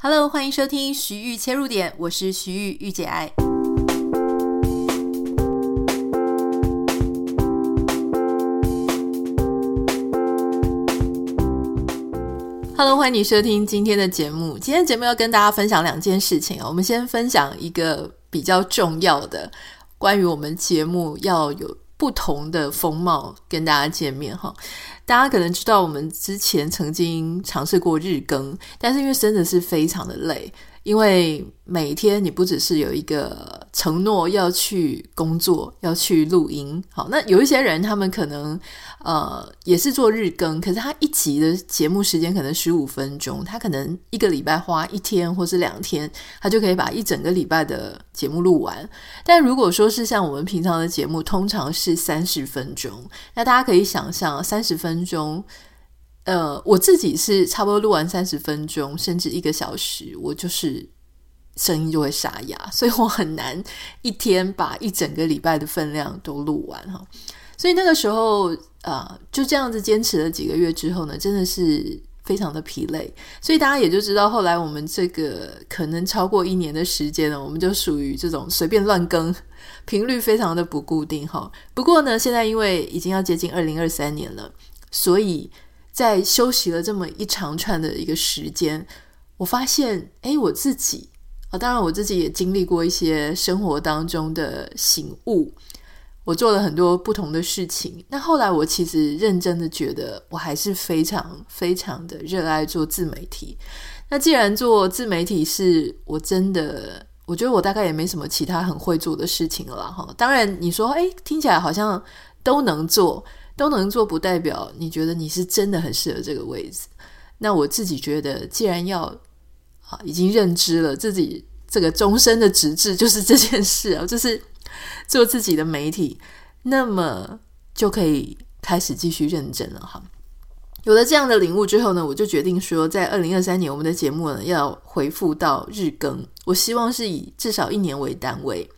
Hello，欢迎收听徐玉切入点，我是徐玉玉姐爱。Hello，欢迎你收听今天的节目。今天节目要跟大家分享两件事情啊。我们先分享一个比较重要的，关于我们节目要有不同的风貌跟大家见面哈。大家可能知道，我们之前曾经尝试过日更，但是因为真的是非常的累。因为每天你不只是有一个承诺要去工作，要去录音，好，那有一些人他们可能呃也是做日更，可是他一集的节目时间可能十五分钟，他可能一个礼拜花一天或是两天，他就可以把一整个礼拜的节目录完。但如果说是像我们平常的节目，通常是三十分钟，那大家可以想象三十分分钟。呃，我自己是差不多录完三十分钟，甚至一个小时，我就是声音就会沙哑，所以我很难一天把一整个礼拜的分量都录完哈。所以那个时候，呃，就这样子坚持了几个月之后呢，真的是非常的疲累。所以大家也就知道，后来我们这个可能超过一年的时间呢，我们就属于这种随便乱更，频率非常的不固定哈。不过呢，现在因为已经要接近二零二三年了，所以。在休息了这么一长串的一个时间，我发现，诶，我自己啊，当然我自己也经历过一些生活当中的醒悟，我做了很多不同的事情。那后来我其实认真的觉得，我还是非常非常的热爱做自媒体。那既然做自媒体是我真的，我觉得我大概也没什么其他很会做的事情了哈。当然你说，诶，听起来好像都能做。都能做，不代表你觉得你是真的很适合这个位置。那我自己觉得，既然要啊，已经认知了自己这个终身的职志就是这件事啊，就是做自己的媒体，那么就可以开始继续认真了哈。有了这样的领悟之后呢，我就决定说，在二零二三年我们的节目呢要回复到日更，我希望是以至少一年为单位。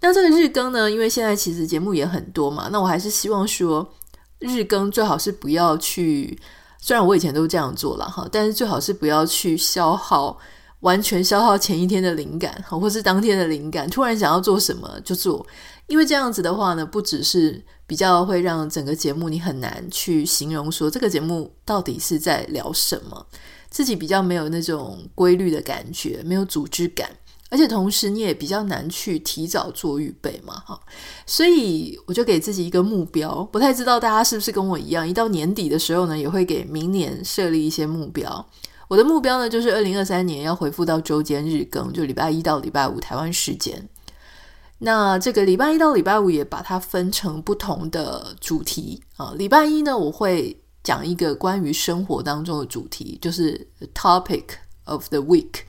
那这个日更呢，因为现在其实节目也很多嘛，那我还是希望说。日更最好是不要去，虽然我以前都这样做了哈，但是最好是不要去消耗，完全消耗前一天的灵感，或是当天的灵感，突然想要做什么就做，因为这样子的话呢，不只是比较会让整个节目你很难去形容说这个节目到底是在聊什么，自己比较没有那种规律的感觉，没有组织感。而且同时，你也比较难去提早做预备嘛，哈，所以我就给自己一个目标，不太知道大家是不是跟我一样，一到年底的时候呢，也会给明年设立一些目标。我的目标呢，就是二零二三年要恢复到周间日更，就礼拜一到礼拜五台湾时间。那这个礼拜一到礼拜五也把它分成不同的主题啊。礼拜一呢，我会讲一个关于生活当中的主题，就是 topic of the week。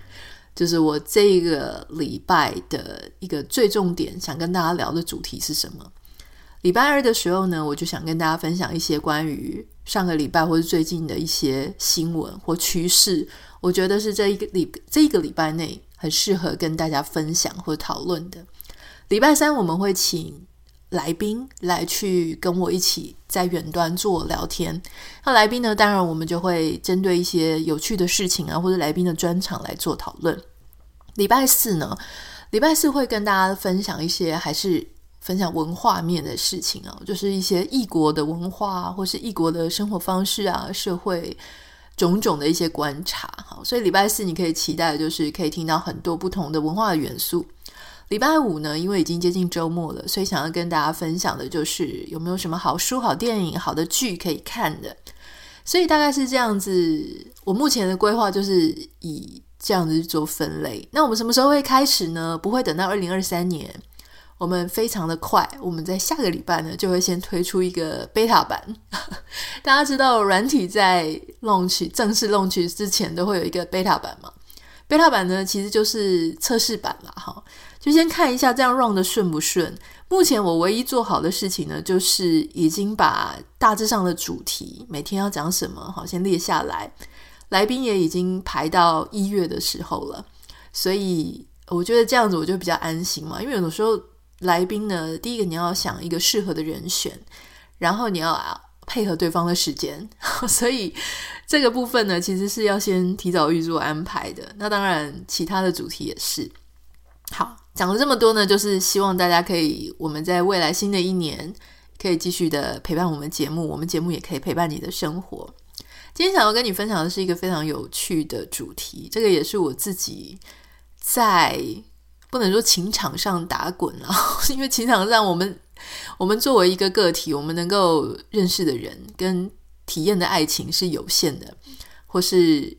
就是我这一个礼拜的一个最重点，想跟大家聊的主题是什么？礼拜二的时候呢，我就想跟大家分享一些关于上个礼拜或者最近的一些新闻或趋势，我觉得是这一个礼这一个礼拜内很适合跟大家分享或讨论的。礼拜三我们会请来宾来去跟我一起在远端做聊天。那来宾呢，当然我们就会针对一些有趣的事情啊，或者来宾的专场来做讨论。礼拜四呢，礼拜四会跟大家分享一些还是分享文化面的事情啊，就是一些异国的文化，或是异国的生活方式啊，社会种种的一些观察。好，所以礼拜四你可以期待的就是可以听到很多不同的文化的元素。礼拜五呢，因为已经接近周末了，所以想要跟大家分享的就是有没有什么好书、好电影、好的剧可以看的。所以大概是这样子，我目前的规划就是以这样子做分类。那我们什么时候会开始呢？不会等到二零二三年，我们非常的快，我们在下个礼拜呢就会先推出一个 beta 版。大家知道软体在 launch 正式 launch 之前都会有一个 beta 版嘛？beta 版呢其实就是测试版啦，哈。就先看一下这样 run 的顺不顺。目前我唯一做好的事情呢，就是已经把大致上的主题每天要讲什么，好，先列下来。来宾也已经排到一月的时候了，所以我觉得这样子我就比较安心嘛。因为有的时候来宾呢，第一个你要想一个适合的人选，然后你要配合对方的时间，所以这个部分呢，其实是要先提早预做安排的。那当然，其他的主题也是。好，讲了这么多呢，就是希望大家可以，我们在未来新的一年可以继续的陪伴我们节目，我们节目也可以陪伴你的生活。今天想要跟你分享的是一个非常有趣的主题，这个也是我自己在不能说情场上打滚啊，因为情场上我们。我们作为一个个体，我们能够认识的人跟体验的爱情是有限的，或是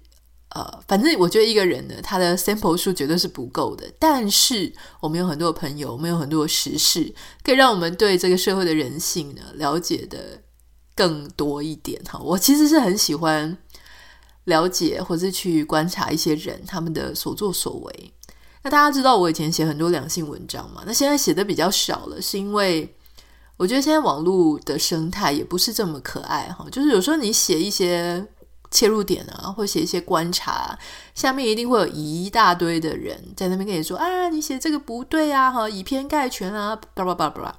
呃，反正我觉得一个人呢，他的 sample 数绝对是不够的。但是我们有很多朋友，我们有很多的时事，可以让我们对这个社会的人性呢了解的更多一点。哈，我其实是很喜欢了解或是去观察一些人他们的所作所为。那大家知道我以前写很多两性文章嘛？那现在写的比较少了，是因为我觉得现在网络的生态也不是这么可爱哈。就是有时候你写一些切入点啊，或写一些观察，下面一定会有一大堆的人在那边跟你说啊，你写这个不对啊，哈，以偏概全啊，巴拉巴拉巴拉。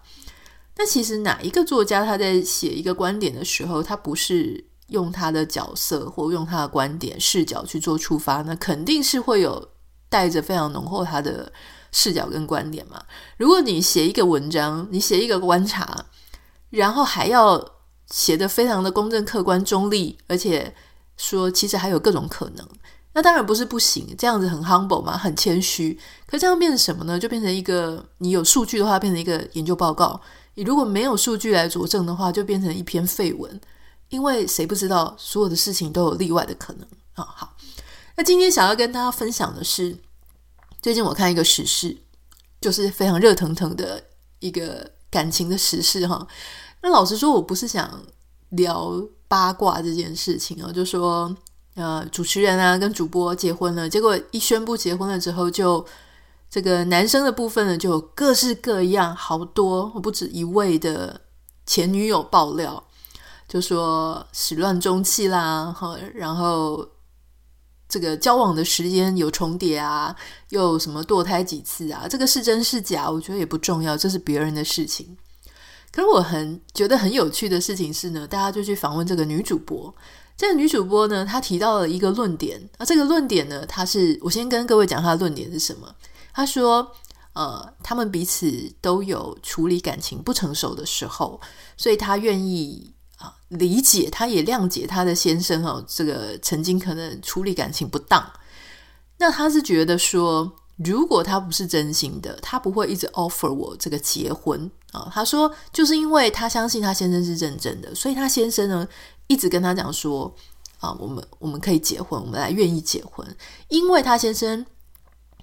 那其实哪一个作家他在写一个观点的时候，他不是用他的角色或用他的观点视角去做出发，那肯定是会有。带着非常浓厚他的视角跟观点嘛。如果你写一个文章，你写一个观察，然后还要写得非常的公正、客观、中立，而且说其实还有各种可能，那当然不是不行。这样子很 humble 嘛，很谦虚。可这样变成什么呢？就变成一个你有数据的话，变成一个研究报告；你如果没有数据来佐证的话，就变成一篇废文。因为谁不知道所有的事情都有例外的可能啊？好。那今天想要跟大家分享的是，最近我看一个时事，就是非常热腾腾的一个感情的时事哈。那老实说，我不是想聊八卦这件事情啊，就说呃，主持人啊跟主播结婚了，结果一宣布结婚了之后，就这个男生的部分呢，就有各式各样好多不止一位的前女友爆料，就说始乱终弃啦，哈，然后。这个交往的时间有重叠啊，又什么堕胎几次啊？这个是真是假？我觉得也不重要，这是别人的事情。可是我很觉得很有趣的事情是呢，大家就去访问这个女主播。这个女主播呢，她提到了一个论点啊，这个论点呢，她是我先跟各位讲她的论点是什么。她说，呃，他们彼此都有处理感情不成熟的时候，所以她愿意。啊，理解，她也谅解她的先生哦，这个曾经可能处理感情不当。那她是觉得说，如果他不是真心的，他不会一直 offer 我这个结婚啊。他说，就是因为他相信他先生是认真的，所以他先生呢一直跟他讲说，啊，我们我们可以结婚，我们来愿意结婚。因为他先生，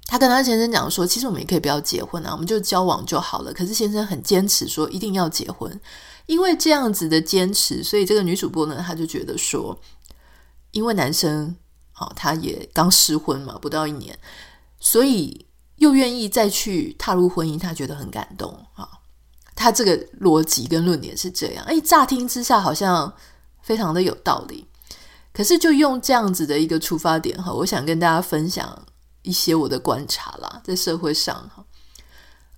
他跟他先生讲说，其实我们也可以不要结婚啊，我们就交往就好了。可是先生很坚持说，一定要结婚。因为这样子的坚持，所以这个女主播呢，她就觉得说，因为男生啊，他也刚失婚嘛，不到一年，所以又愿意再去踏入婚姻，他觉得很感动啊。他这个逻辑跟论点是这样，哎，乍听之下好像非常的有道理，可是就用这样子的一个出发点哈，我想跟大家分享一些我的观察啦，在社会上哈，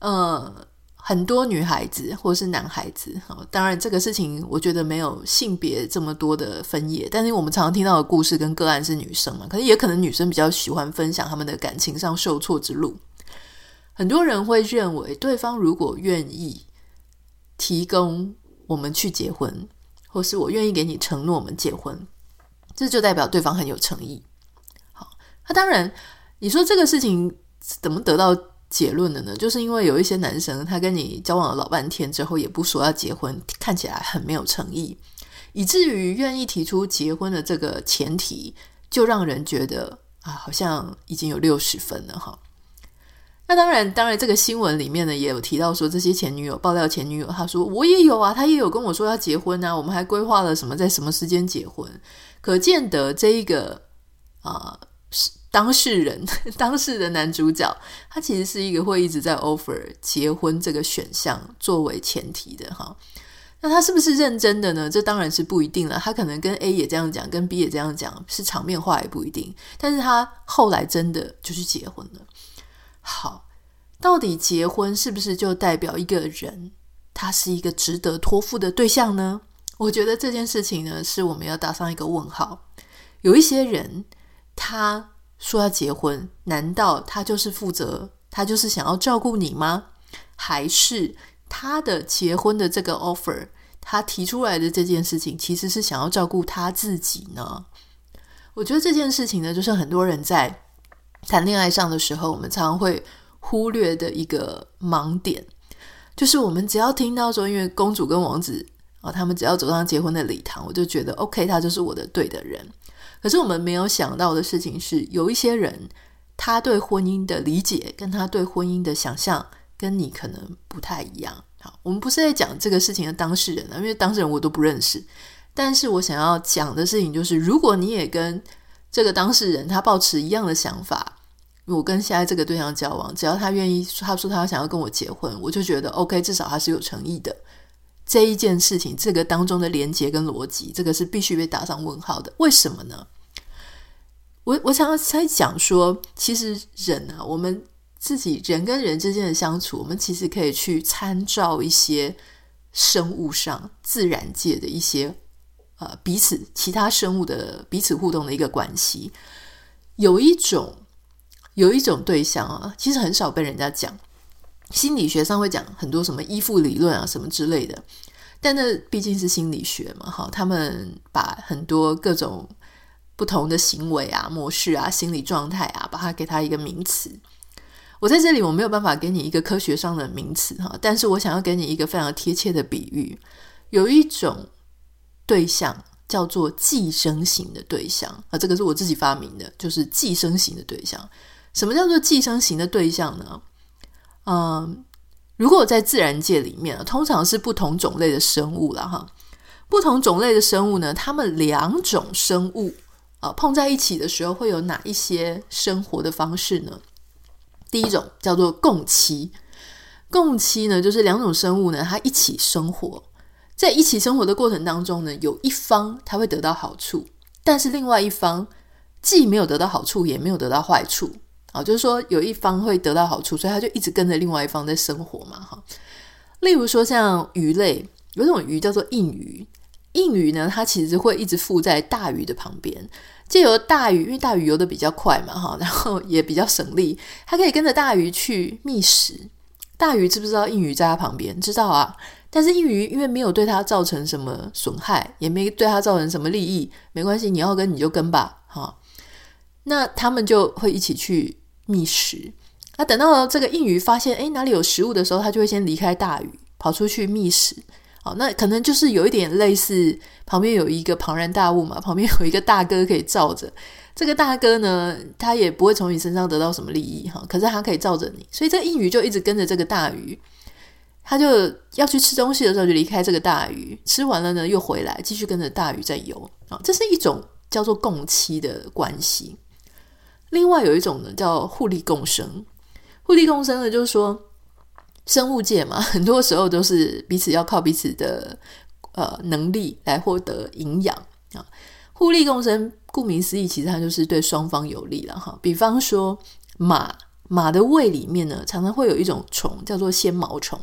嗯。很多女孩子或是男孩子，好当然这个事情我觉得没有性别这么多的分野，但是我们常常听到的故事跟个案是女生嘛，可是也可能女生比较喜欢分享他们的感情上受挫之路。很多人会认为，对方如果愿意提供我们去结婚，或是我愿意给你承诺我们结婚，这就代表对方很有诚意。好，那当然你说这个事情怎么得到结论的呢，就是因为有一些男生，他跟你交往了老半天之后，也不说要结婚，看起来很没有诚意，以至于愿意提出结婚的这个前提，就让人觉得啊，好像已经有六十分了哈。那当然，当然这个新闻里面呢，也有提到说，这些前女友爆料前女友，他说我也有啊，他也有跟我说要结婚啊，我们还规划了什么，在什么时间结婚，可见得这一个啊是。当事人，当事的男主角，他其实是一个会一直在 offer 结婚这个选项作为前提的哈。那他是不是认真的呢？这当然是不一定了。他可能跟 A 也这样讲，跟 B 也这样讲，是场面话也不一定。但是他后来真的就是结婚了。好，到底结婚是不是就代表一个人他是一个值得托付的对象呢？我觉得这件事情呢，是我们要打上一个问号。有一些人，他说要结婚，难道他就是负责，他就是想要照顾你吗？还是他的结婚的这个 offer，他提出来的这件事情，其实是想要照顾他自己呢？我觉得这件事情呢，就是很多人在谈恋爱上的时候，我们常常会忽略的一个盲点，就是我们只要听到说，因为公主跟王子啊，他们只要走上结婚的礼堂，我就觉得 OK，他就是我的对的人。可是我们没有想到的事情是，有一些人他对婚姻的理解跟他对婚姻的想象跟你可能不太一样。好，我们不是在讲这个事情的当事人啊，因为当事人我都不认识。但是我想要讲的事情就是，如果你也跟这个当事人他抱持一样的想法，我跟现在这个对象交往，只要他愿意，他说他想要跟我结婚，我就觉得 OK，至少他是有诚意的。这一件事情，这个当中的连结跟逻辑，这个是必须被打上问号的。为什么呢？我我想要在讲说，其实人啊，我们自己人跟人之间的相处，我们其实可以去参照一些生物上自然界的一些呃彼此其他生物的彼此互动的一个关系。有一种有一种对象啊，其实很少被人家讲，心理学上会讲很多什么依附理论啊什么之类的，但那毕竟是心理学嘛，哈，他们把很多各种。不同的行为啊、模式啊、心理状态啊，把它给它一个名词。我在这里我没有办法给你一个科学上的名词哈，但是我想要给你一个非常贴切的比喻。有一种对象叫做寄生型的对象啊，这个是我自己发明的，就是寄生型的对象。什么叫做寄生型的对象呢？嗯，如果我在自然界里面，通常是不同种类的生物了哈。不同种类的生物呢，它们两种生物。啊，碰在一起的时候会有哪一些生活的方式呢？第一种叫做共栖，共栖呢就是两种生物呢，它一起生活，在一起生活的过程当中呢，有一方它会得到好处，但是另外一方既没有得到好处，也没有得到坏处。啊，就是说有一方会得到好处，所以它就一直跟着另外一方在生活嘛。哈，例如说像鱼类，有一种鱼叫做硬鱼。硬鱼呢，它其实会一直附在大鱼的旁边，借由大鱼，因为大鱼游得比较快嘛，哈，然后也比较省力，它可以跟着大鱼去觅食。大鱼知不知道硬鱼在它旁边？知道啊。但是硬鱼因为没有对它造成什么损害，也没对它造成什么利益，没关系，你要跟你就跟吧，哈。那他们就会一起去觅食。那等到这个硬鱼发现，诶，哪里有食物的时候，它就会先离开大鱼，跑出去觅食。好，那可能就是有一点类似，旁边有一个庞然大物嘛，旁边有一个大哥可以罩着。这个大哥呢，他也不会从你身上得到什么利益哈，可是他可以罩着你，所以这个硬鱼就一直跟着这个大鱼，他就要去吃东西的时候就离开这个大鱼，吃完了呢又回来继续跟着大鱼在游。啊，这是一种叫做共栖的关系。另外有一种呢叫互利共生，互利共生呢就是说。生物界嘛，很多时候都是彼此要靠彼此的呃能力来获得营养啊。互利共生，顾名思义，其实它就是对双方有利了哈。比方说马，马的胃里面呢，常常会有一种虫叫做纤毛虫，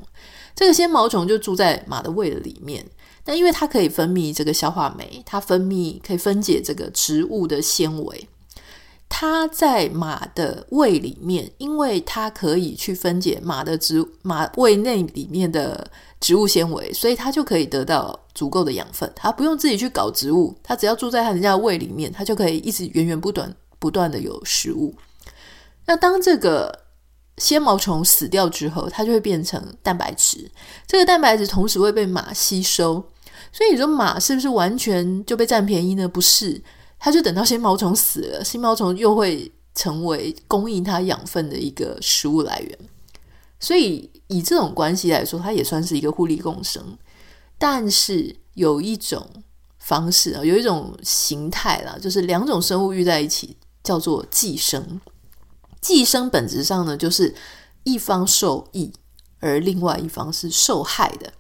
这个纤毛虫就住在马的胃的里面。但因为它可以分泌这个消化酶，它分泌可以分解这个植物的纤维。它在马的胃里面，因为它可以去分解马的植马胃内里面的植物纤维，所以它就可以得到足够的养分。它不用自己去搞植物，它只要住在它人家的胃里面，它就可以一直源源不断不断的有食物。那当这个纤毛虫死掉之后，它就会变成蛋白质。这个蛋白质同时会被马吸收，所以你说马是不是完全就被占便宜呢？不是。它就等到新毛虫死了，新毛虫又会成为供应它养分的一个食物来源。所以以这种关系来说，它也算是一个互利共生。但是有一种方式啊，有一种形态啦，就是两种生物遇在一起，叫做寄生。寄生本质上呢，就是一方受益，而另外一方是受害的。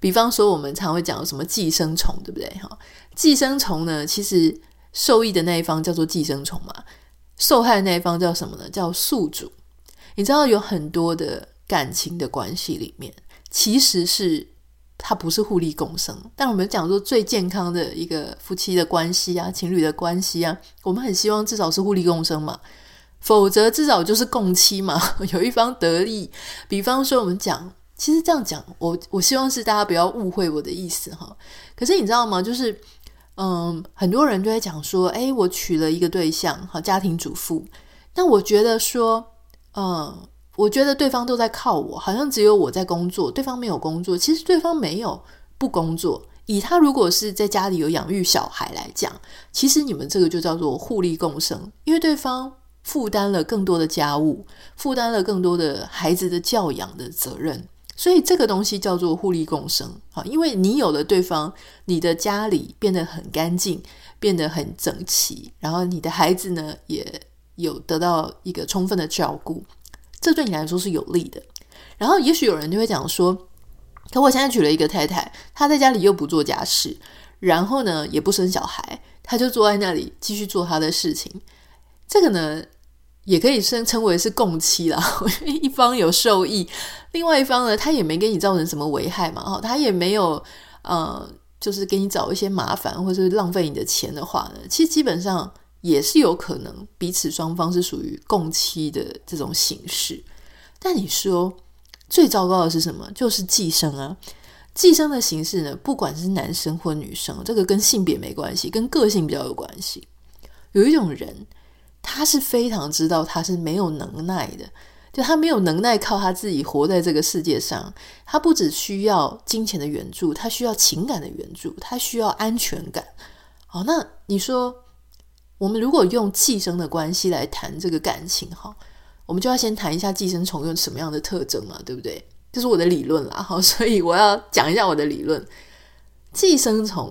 比方说，我们常会讲什么寄生虫，对不对？哈，寄生虫呢，其实。受益的那一方叫做寄生虫嘛，受害的那一方叫什么呢？叫宿主。你知道有很多的感情的关系里面，其实是它不是互利共生。但我们讲说最健康的一个夫妻的关系啊，情侣的关系啊，我们很希望至少是互利共生嘛，否则至少就是共妻嘛，有一方得利。比方说我们讲，其实这样讲，我我希望是大家不要误会我的意思哈。可是你知道吗？就是嗯，很多人就会讲说，诶，我娶了一个对象，好，家庭主妇。那我觉得说，嗯。我觉得对方都在靠我，好像只有我在工作，对方没有工作。其实对方没有不工作。以他如果是在家里有养育小孩来讲，其实你们这个就叫做互利共生，因为对方负担了更多的家务，负担了更多的孩子的教养的责任，所以这个东西叫做互利共生啊。因为你有了对方，你的家里变得很干净，变得很整齐，然后你的孩子呢也有得到一个充分的照顾。这对你来说是有利的。然后，也许有人就会讲说：“可我现在娶了一个太太，她在家里又不做家事，然后呢也不生小孩，她就坐在那里继续做她的事情。这个呢，也可以称称为是共妻啦。一方有受益，另外一方呢，他也没给你造成什么危害嘛。哈，他也没有呃，就是给你找一些麻烦或者是浪费你的钱的话呢，其实基本上。”也是有可能彼此双方是属于共妻的这种形式，但你说最糟糕的是什么？就是寄生啊！寄生的形式呢，不管是男生或女生，这个跟性别没关系，跟个性比较有关系。有一种人，他是非常知道他是没有能耐的，就他没有能耐靠他自己活在这个世界上。他不只需要金钱的援助，他需要情感的援助，他需要安全感。好，那你说？我们如果用寄生的关系来谈这个感情，哈，我们就要先谈一下寄生虫有什么样的特征嘛，对不对？这是我的理论啦，好，所以我要讲一下我的理论。寄生虫，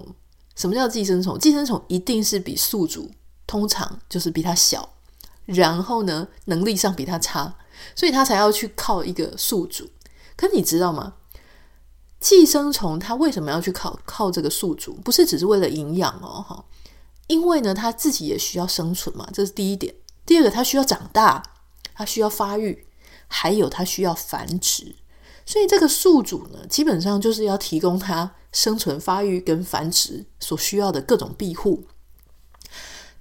什么叫寄生虫？寄生虫一定是比宿主通常就是比他小，然后呢，能力上比他差，所以他才要去靠一个宿主。可你知道吗？寄生虫它为什么要去靠靠这个宿主？不是只是为了营养哦，哈。因为呢，他自己也需要生存嘛，这是第一点。第二个，他需要长大，他需要发育，还有他需要繁殖。所以这个宿主呢，基本上就是要提供他生存、发育跟繁殖所需要的各种庇护。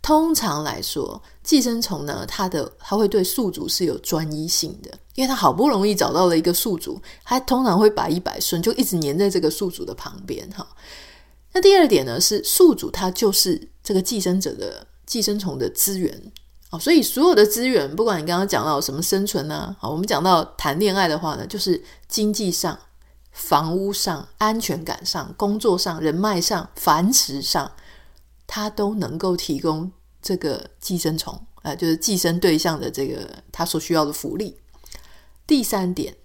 通常来说，寄生虫呢，它的它会对宿主是有专一性的，因为它好不容易找到了一个宿主，它通常会百依百顺，就一直黏在这个宿主的旁边哈。那第二点呢，是宿主它就是这个寄生者的寄生虫的资源，所以所有的资源，不管你刚刚讲到什么生存呢啊，我们讲到谈恋爱的话呢，就是经济上、房屋上、安全感上、工作上、人脉上、繁殖上，它都能够提供这个寄生虫，呃，就是寄生对象的这个它所需要的福利。第三点，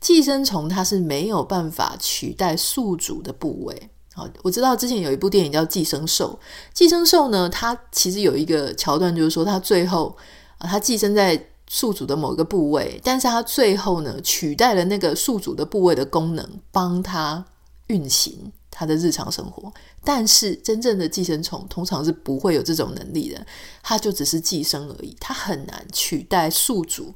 寄生虫它是没有办法取代宿主的部位。好，我知道之前有一部电影叫《寄生兽》，寄生兽呢，它其实有一个桥段，就是说它最后啊，它寄生在宿主的某个部位，但是它最后呢，取代了那个宿主的部位的功能，帮它运行它的日常生活。但是真正的寄生虫通常是不会有这种能力的，它就只是寄生而已，它很难取代宿主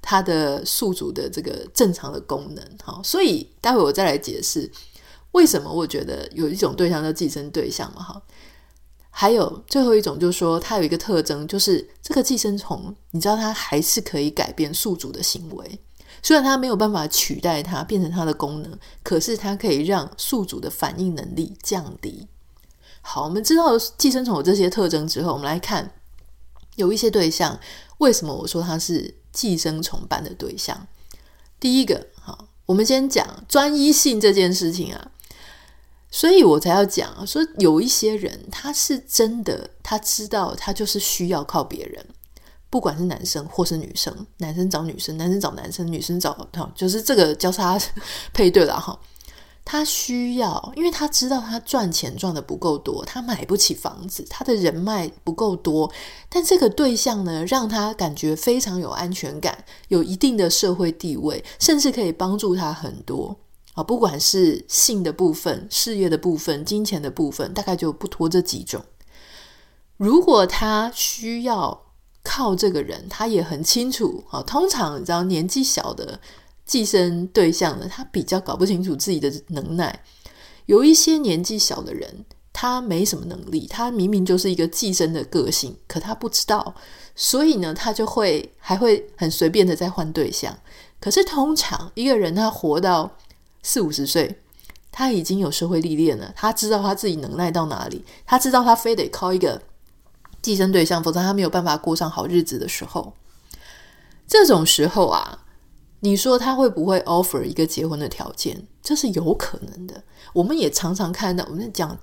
它的宿主的这个正常的功能。好，所以待会我再来解释。为什么我觉得有一种对象叫寄生对象嘛？哈，还有最后一种就是说，它有一个特征，就是这个寄生虫，你知道它还是可以改变宿主的行为，虽然它没有办法取代它变成它的功能，可是它可以让宿主的反应能力降低。好，我们知道寄生虫有这些特征之后，我们来看有一些对象，为什么我说它是寄生虫般的对象？第一个，好，我们先讲专一性这件事情啊。所以我才要讲说，有一些人他是真的，他知道他就是需要靠别人，不管是男生或是女生，男生找女生，男生找男生，女生找他，就是这个交叉配对了哈。他需要，因为他知道他赚钱赚得不够多，他买不起房子，他的人脉不够多，但这个对象呢，让他感觉非常有安全感，有一定的社会地位，甚至可以帮助他很多。啊，不管是性的部分、事业的部分、金钱的部分，大概就不脱这几种。如果他需要靠这个人，他也很清楚啊。通常你知道，年纪小的寄生对象呢，他比较搞不清楚自己的能耐。有一些年纪小的人，他没什么能力，他明明就是一个寄生的个性，可他不知道，所以呢，他就会还会很随便的在换对象。可是通常一个人他活到四五十岁，他已经有社会历练了，他知道他自己能耐到哪里，他知道他非得靠一个寄生对象，否则他没有办法过上好日子的时候，这种时候啊。你说他会不会 offer 一个结婚的条件？这是有可能的。我们也常常看到，我们讲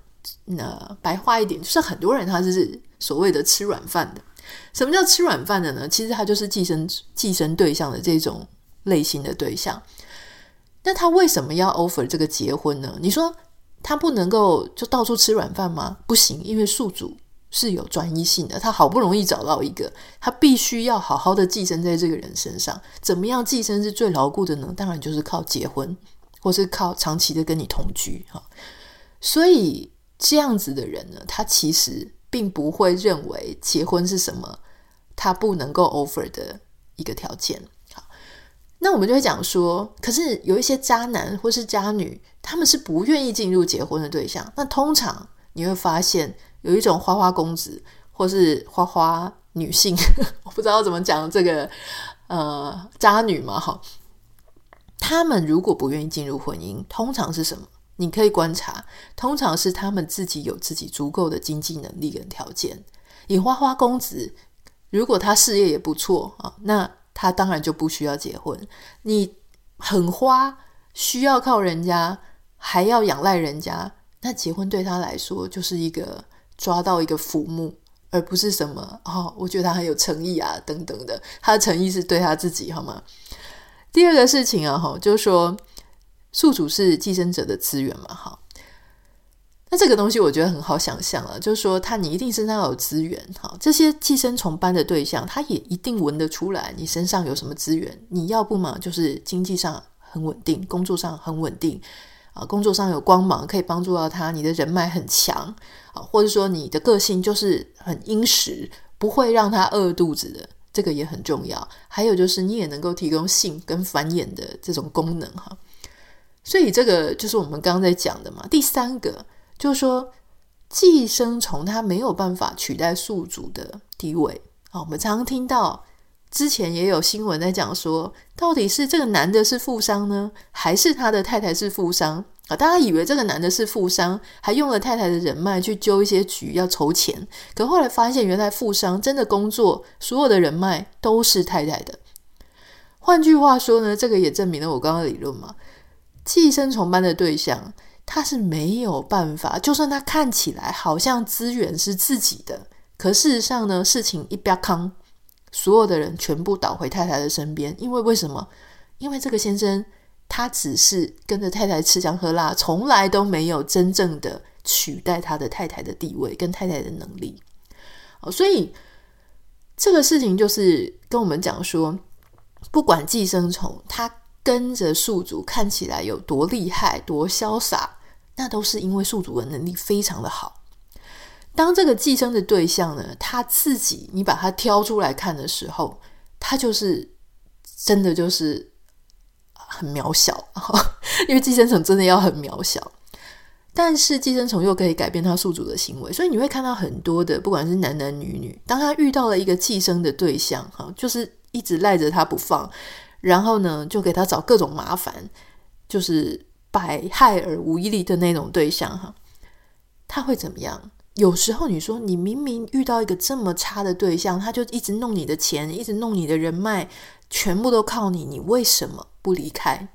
那白话一点，就是很多人他是所谓的吃软饭的。什么叫吃软饭的呢？其实他就是寄生寄生对象的这种类型的对象。那他为什么要 offer 这个结婚呢？你说他不能够就到处吃软饭吗？不行，因为宿主。是有专一性的，他好不容易找到一个，他必须要好好的寄生在这个人身上。怎么样寄生是最牢固的呢？当然就是靠结婚，或是靠长期的跟你同居哈。所以这样子的人呢，他其实并不会认为结婚是什么他不能够 offer 的一个条件。好，那我们就会讲说，可是有一些渣男或是渣女，他们是不愿意进入结婚的对象。那通常你会发现。有一种花花公子，或是花花女性，我不知道怎么讲这个呃渣女嘛哈。他们如果不愿意进入婚姻，通常是什么？你可以观察，通常是他们自己有自己足够的经济能力跟条件。以花花公子，如果他事业也不错啊，那他当然就不需要结婚。你很花，需要靠人家，还要仰赖人家，那结婚对他来说就是一个。抓到一个浮木，而不是什么哦，我觉得他很有诚意啊，等等的。他的诚意是对他自己，好吗？第二个事情啊，哈，就是说，宿主是寄生者的资源嘛，哈。那这个东西我觉得很好想象了，就是说，他你一定身上有资源，哈，这些寄生虫般的对象，他也一定闻得出来你身上有什么资源。你要不嘛，就是经济上很稳定，工作上很稳定。啊，工作上有光芒，可以帮助到他，你的人脉很强啊，或者说你的个性就是很殷实，不会让他饿肚子的，这个也很重要。还有就是你也能够提供性跟繁衍的这种功能哈，所以这个就是我们刚刚在讲的嘛。第三个就是说，寄生虫它没有办法取代宿主的地位啊。我们常常听到。之前也有新闻在讲说，到底是这个男的是富商呢，还是他的太太是富商啊？大家以为这个男的是富商，还用了太太的人脉去揪一些局要筹钱，可后来发现原来富商真的工作，所有的人脉都是太太的。换句话说呢，这个也证明了我刚刚的理论嘛，寄生虫般的对象，他是没有办法，就算他看起来好像资源是自己的，可事实上呢，事情一边康。所有的人全部倒回太太的身边，因为为什么？因为这个先生他只是跟着太太吃香喝辣，从来都没有真正的取代他的太太的地位跟太太的能力。哦，所以这个事情就是跟我们讲说，不管寄生虫它跟着宿主看起来有多厉害、多潇洒，那都是因为宿主的能力非常的好。当这个寄生的对象呢，他自己你把他挑出来看的时候，他就是真的就是很渺小，因为寄生虫真的要很渺小。但是寄生虫又可以改变他宿主的行为，所以你会看到很多的，不管是男男女女，当他遇到了一个寄生的对象，哈，就是一直赖着他不放，然后呢，就给他找各种麻烦，就是百害而无一利的那种对象，哈，他会怎么样？有时候你说你明明遇到一个这么差的对象，他就一直弄你的钱，一直弄你的人脉，全部都靠你，你为什么不离开？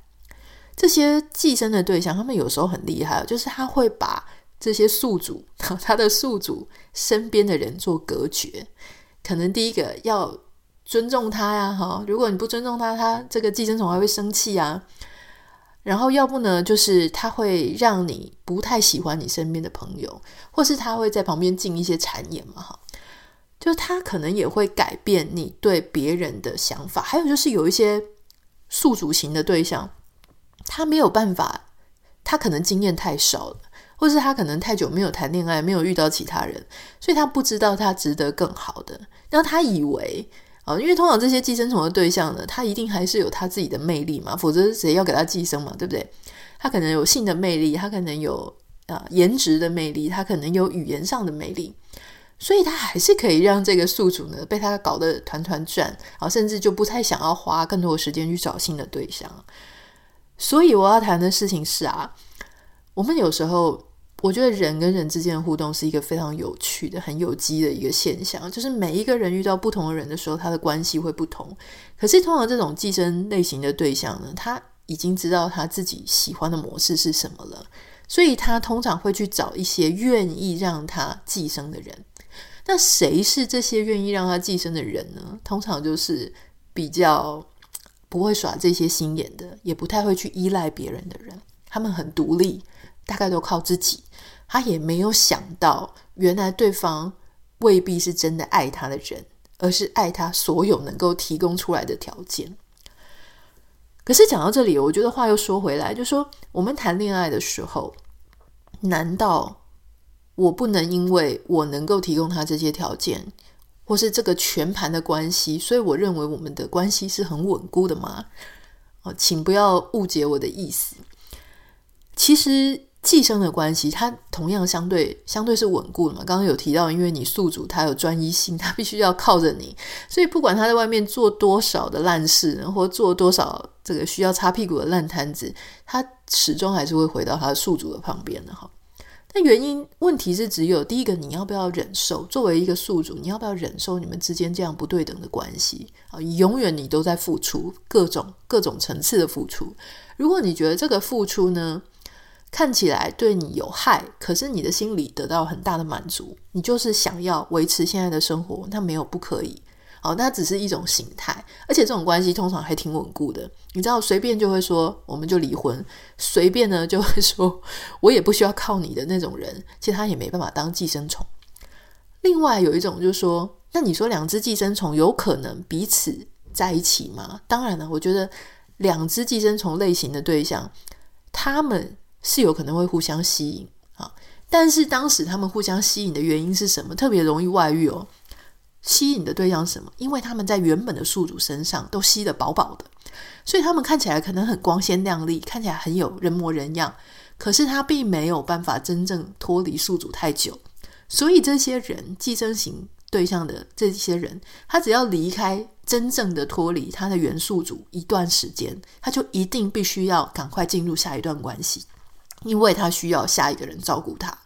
这些寄生的对象，他们有时候很厉害，就是他会把这些宿主，他的宿主身边的人做隔绝。可能第一个要尊重他呀，哈，如果你不尊重他，他这个寄生虫还会生气啊。然后要不呢，就是他会让你不太喜欢你身边的朋友，或是他会在旁边进一些谗言嘛，哈，就他可能也会改变你对别人的想法。还有就是有一些宿主型的对象，他没有办法，他可能经验太少了，或是他可能太久没有谈恋爱，没有遇到其他人，所以他不知道他值得更好的。然后他以为啊，因为通常这些寄生虫的对象呢，他一定还是有他自己的魅力嘛，否则谁要给他寄生嘛，对不对？他可能有性的魅力，他可能有啊颜值的魅力，他可能有语言上的魅力，所以他还是可以让这个宿主呢被他搞得团团转啊，甚至就不太想要花更多的时间去找新的对象。所以我要谈的事情是啊，我们有时候。我觉得人跟人之间的互动是一个非常有趣的、很有机的一个现象。就是每一个人遇到不同的人的时候，他的关系会不同。可是通常这种寄生类型的对象呢，他已经知道他自己喜欢的模式是什么了，所以他通常会去找一些愿意让他寄生的人。那谁是这些愿意让他寄生的人呢？通常就是比较不会耍这些心眼的，也不太会去依赖别人的人。他们很独立，大概都靠自己。他也没有想到，原来对方未必是真的爱他的人，而是爱他所有能够提供出来的条件。可是讲到这里，我觉得话又说回来，就说我们谈恋爱的时候，难道我不能因为我能够提供他这些条件，或是这个全盘的关系，所以我认为我们的关系是很稳固的吗？哦，请不要误解我的意思。其实。寄生的关系，它同样相对相对是稳固的嘛。刚刚有提到，因为你宿主他有专一性，他必须要靠着你，所以不管他在外面做多少的烂事，或做多少这个需要擦屁股的烂摊子，他始终还是会回到他宿主的旁边的哈。但原因问题是只有第一个，你要不要忍受？作为一个宿主，你要不要忍受你们之间这样不对等的关系啊？永远你都在付出各种各种层次的付出。如果你觉得这个付出呢，看起来对你有害，可是你的心里得到很大的满足，你就是想要维持现在的生活，那没有不可以，哦，那只是一种形态，而且这种关系通常还挺稳固的。你知道，随便就会说我们就离婚，随便呢就会说我也不需要靠你的那种人，其实他也没办法当寄生虫。另外有一种就是说，那你说两只寄生虫有可能彼此在一起吗？当然了，我觉得两只寄生虫类型的对象，他们。是有可能会互相吸引啊，但是当时他们互相吸引的原因是什么？特别容易外遇哦。吸引的对象是什么？因为他们在原本的宿主身上都吸得饱饱的，所以他们看起来可能很光鲜亮丽，看起来很有人模人样，可是他并没有办法真正脱离宿主太久。所以这些人寄生型对象的这些人，他只要离开真正的脱离他的原宿主一段时间，他就一定必须要赶快进入下一段关系。因为他需要下一个人照顾他，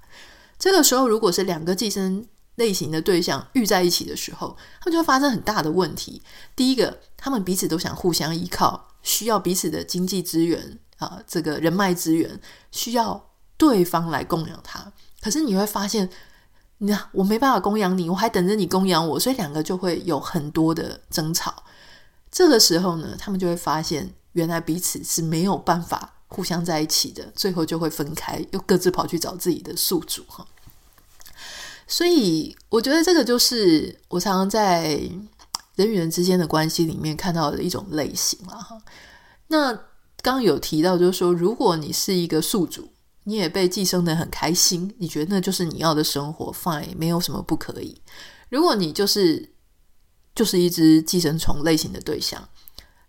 这个时候如果是两个寄生类型的对象遇在一起的时候，他们就会发生很大的问题。第一个，他们彼此都想互相依靠，需要彼此的经济资源啊，这个人脉资源需要对方来供养他。可是你会发现，那我没办法供养你，我还等着你供养我，所以两个就会有很多的争吵。这个时候呢，他们就会发现，原来彼此是没有办法。互相在一起的，最后就会分开，又各自跑去找自己的宿主哈。所以我觉得这个就是我常常在人与人之间的关系里面看到的一种类型了哈。那刚有提到，就是说，如果你是一个宿主，你也被寄生的很开心，你觉得那就是你要的生活，fine，没有什么不可以。如果你就是就是一只寄生虫类型的对象，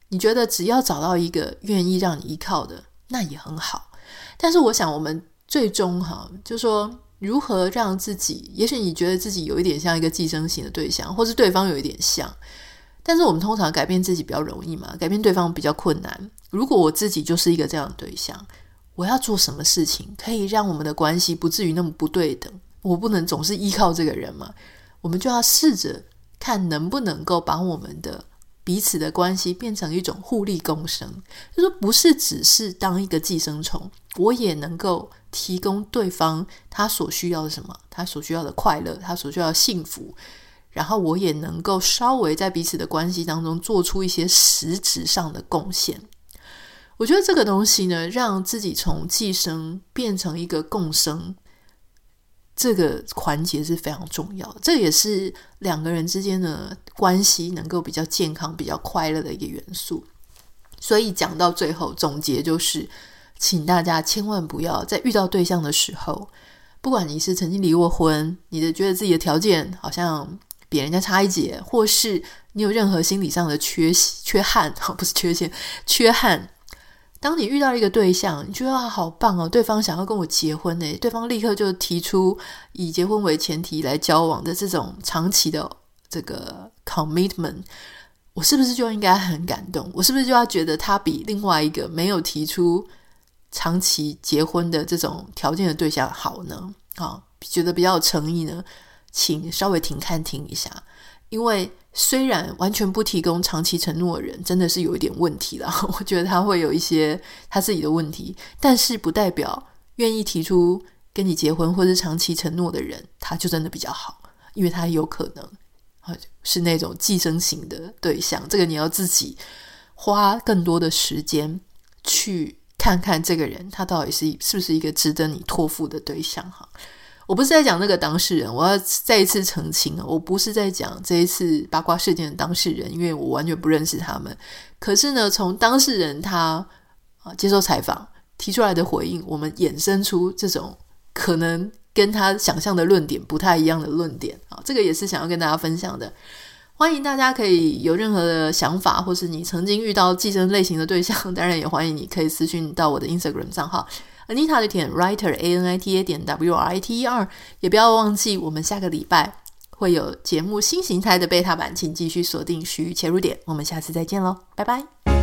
你觉得只要找到一个愿意让你依靠的。那也很好，但是我想，我们最终哈，就说如何让自己，也许你觉得自己有一点像一个寄生型的对象，或是对方有一点像，但是我们通常改变自己比较容易嘛，改变对方比较困难。如果我自己就是一个这样的对象，我要做什么事情可以让我们的关系不至于那么不对等？我不能总是依靠这个人嘛，我们就要试着看能不能够把我们的。彼此的关系变成一种互利共生，就说不是只是当一个寄生虫，我也能够提供对方他所需要的什么，他所需要的快乐，他所需要的幸福，然后我也能够稍微在彼此的关系当中做出一些实质上的贡献。我觉得这个东西呢，让自己从寄生变成一个共生。这个环节是非常重要，这也是两个人之间的关系能够比较健康、比较快乐的一个元素。所以讲到最后，总结就是，请大家千万不要在遇到对象的时候，不管你是曾经离过婚，你的觉得自己的条件好像比人家差一截，或是你有任何心理上的缺缺憾，不是缺陷，缺憾。当你遇到一个对象，你觉得啊好棒哦，对方想要跟我结婚呢，对方立刻就提出以结婚为前提来交往的这种长期的这个 commitment，我是不是就应该很感动？我是不是就要觉得他比另外一个没有提出长期结婚的这种条件的对象好呢？啊，觉得比较有诚意呢？请稍微停看停一下，因为。虽然完全不提供长期承诺的人真的是有一点问题了，我觉得他会有一些他自己的问题，但是不代表愿意提出跟你结婚或者长期承诺的人他就真的比较好，因为他有可能啊是那种寄生型的对象，这个你要自己花更多的时间去看看这个人他到底是是不是一个值得你托付的对象哈。我不是在讲那个当事人，我要再一次澄清啊，我不是在讲这一次八卦事件的当事人，因为我完全不认识他们。可是呢，从当事人他啊接受采访提出来的回应，我们衍生出这种可能跟他想象的论点不太一样的论点啊，这个也是想要跟大家分享的。欢迎大家可以有任何的想法，或是你曾经遇到寄生类型的对象，当然也欢迎你可以私讯到我的 Instagram 账号。Anita 的点 Writer A N I T A 点 W R I T E R，也不要忘记，我们下个礼拜会有节目新形态的贝塔版，请继续锁定徐瑜切入点，我们下次再见喽，拜拜。